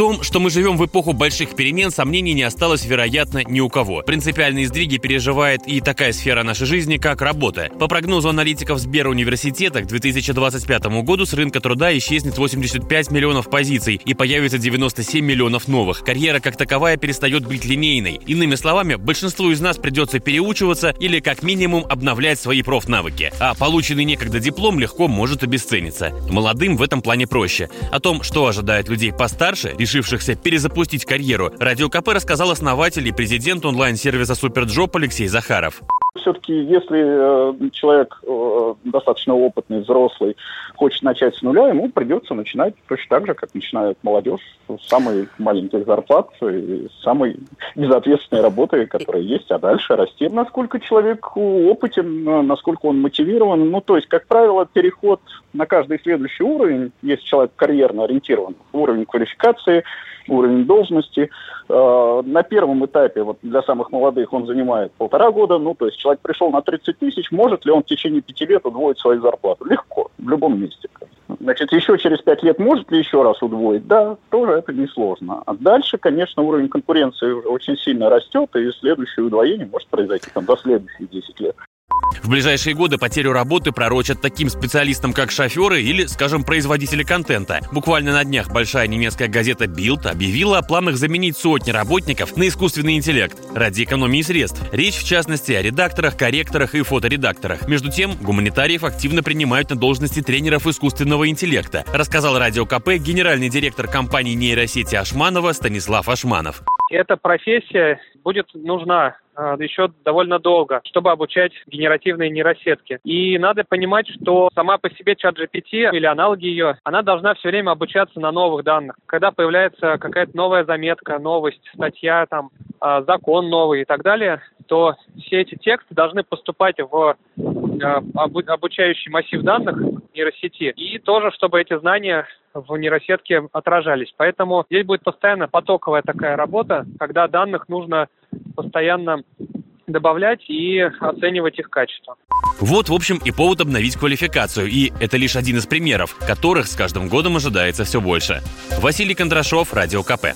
Том, что мы живем в эпоху больших перемен, сомнений не осталось, вероятно, ни у кого. Принципиальные сдвиги переживает и такая сфера нашей жизни, как работа. По прогнозу аналитиков Сберуниверситета, к 2025 году с рынка труда исчезнет 85 миллионов позиций и появится 97 миллионов новых. Карьера как таковая перестает быть линейной. Иными словами, большинству из нас придется переучиваться или как минимум обновлять свои профнавыки. А полученный некогда диплом легко может обесцениться. Молодым в этом плане проще. О том, что ожидает людей постарше, решившихся перезапустить карьеру, Радио КП рассказал основатель и президент онлайн-сервиса SuperJob Алексей Захаров. Все-таки, если э, человек э, достаточно опытный, взрослый, хочет начать с нуля, ему придется начинать точно так же, как начинает молодежь, с самой маленьких зарплат и с самой безответственной работы, которая есть, а дальше расти. Насколько человек опытен, насколько он мотивирован. Ну, то есть, как правило, переход на каждый следующий уровень, если человек карьерно ориентирован, уровень квалификации, уровень должности. Э, на первом этапе, вот для самых молодых, он занимает полтора года. Ну, то есть человек пришел на 30 тысяч, может ли он в течение пяти лет удвоить свою зарплату? Легко, в любом месте. Значит, еще через пять лет может ли еще раз удвоить? Да, тоже это несложно. А дальше, конечно, уровень конкуренции очень сильно растет, и следующее удвоение может произойти там, до следующих 10 лет. В ближайшие годы потерю работы пророчат таким специалистам, как шоферы или, скажем, производители контента. Буквально на днях большая немецкая газета Bild объявила о планах заменить сотни работников на искусственный интеллект ради экономии средств. Речь, в частности, о редакторах, корректорах и фоторедакторах. Между тем, гуманитариев активно принимают на должности тренеров искусственного интеллекта, рассказал Радио КП генеральный директор компании нейросети Ашманова Станислав Ашманов. Эта профессия будет нужна а, еще довольно долго, чтобы обучать генеративные нейросетки. И надо понимать, что сама по себе чат GPT или аналоги ее, она должна все время обучаться на новых данных. Когда появляется какая-то новая заметка, новость, статья, там, а, закон новый и так далее, то все эти тексты должны поступать в а, обучающий массив данных нейросети, и тоже, чтобы эти знания в нейросетке отражались. Поэтому здесь будет постоянно потоковая такая работа, когда данных нужно постоянно добавлять и оценивать их качество. Вот, в общем, и повод обновить квалификацию, и это лишь один из примеров, которых с каждым годом ожидается все больше. Василий Кондрашов, Радио КП.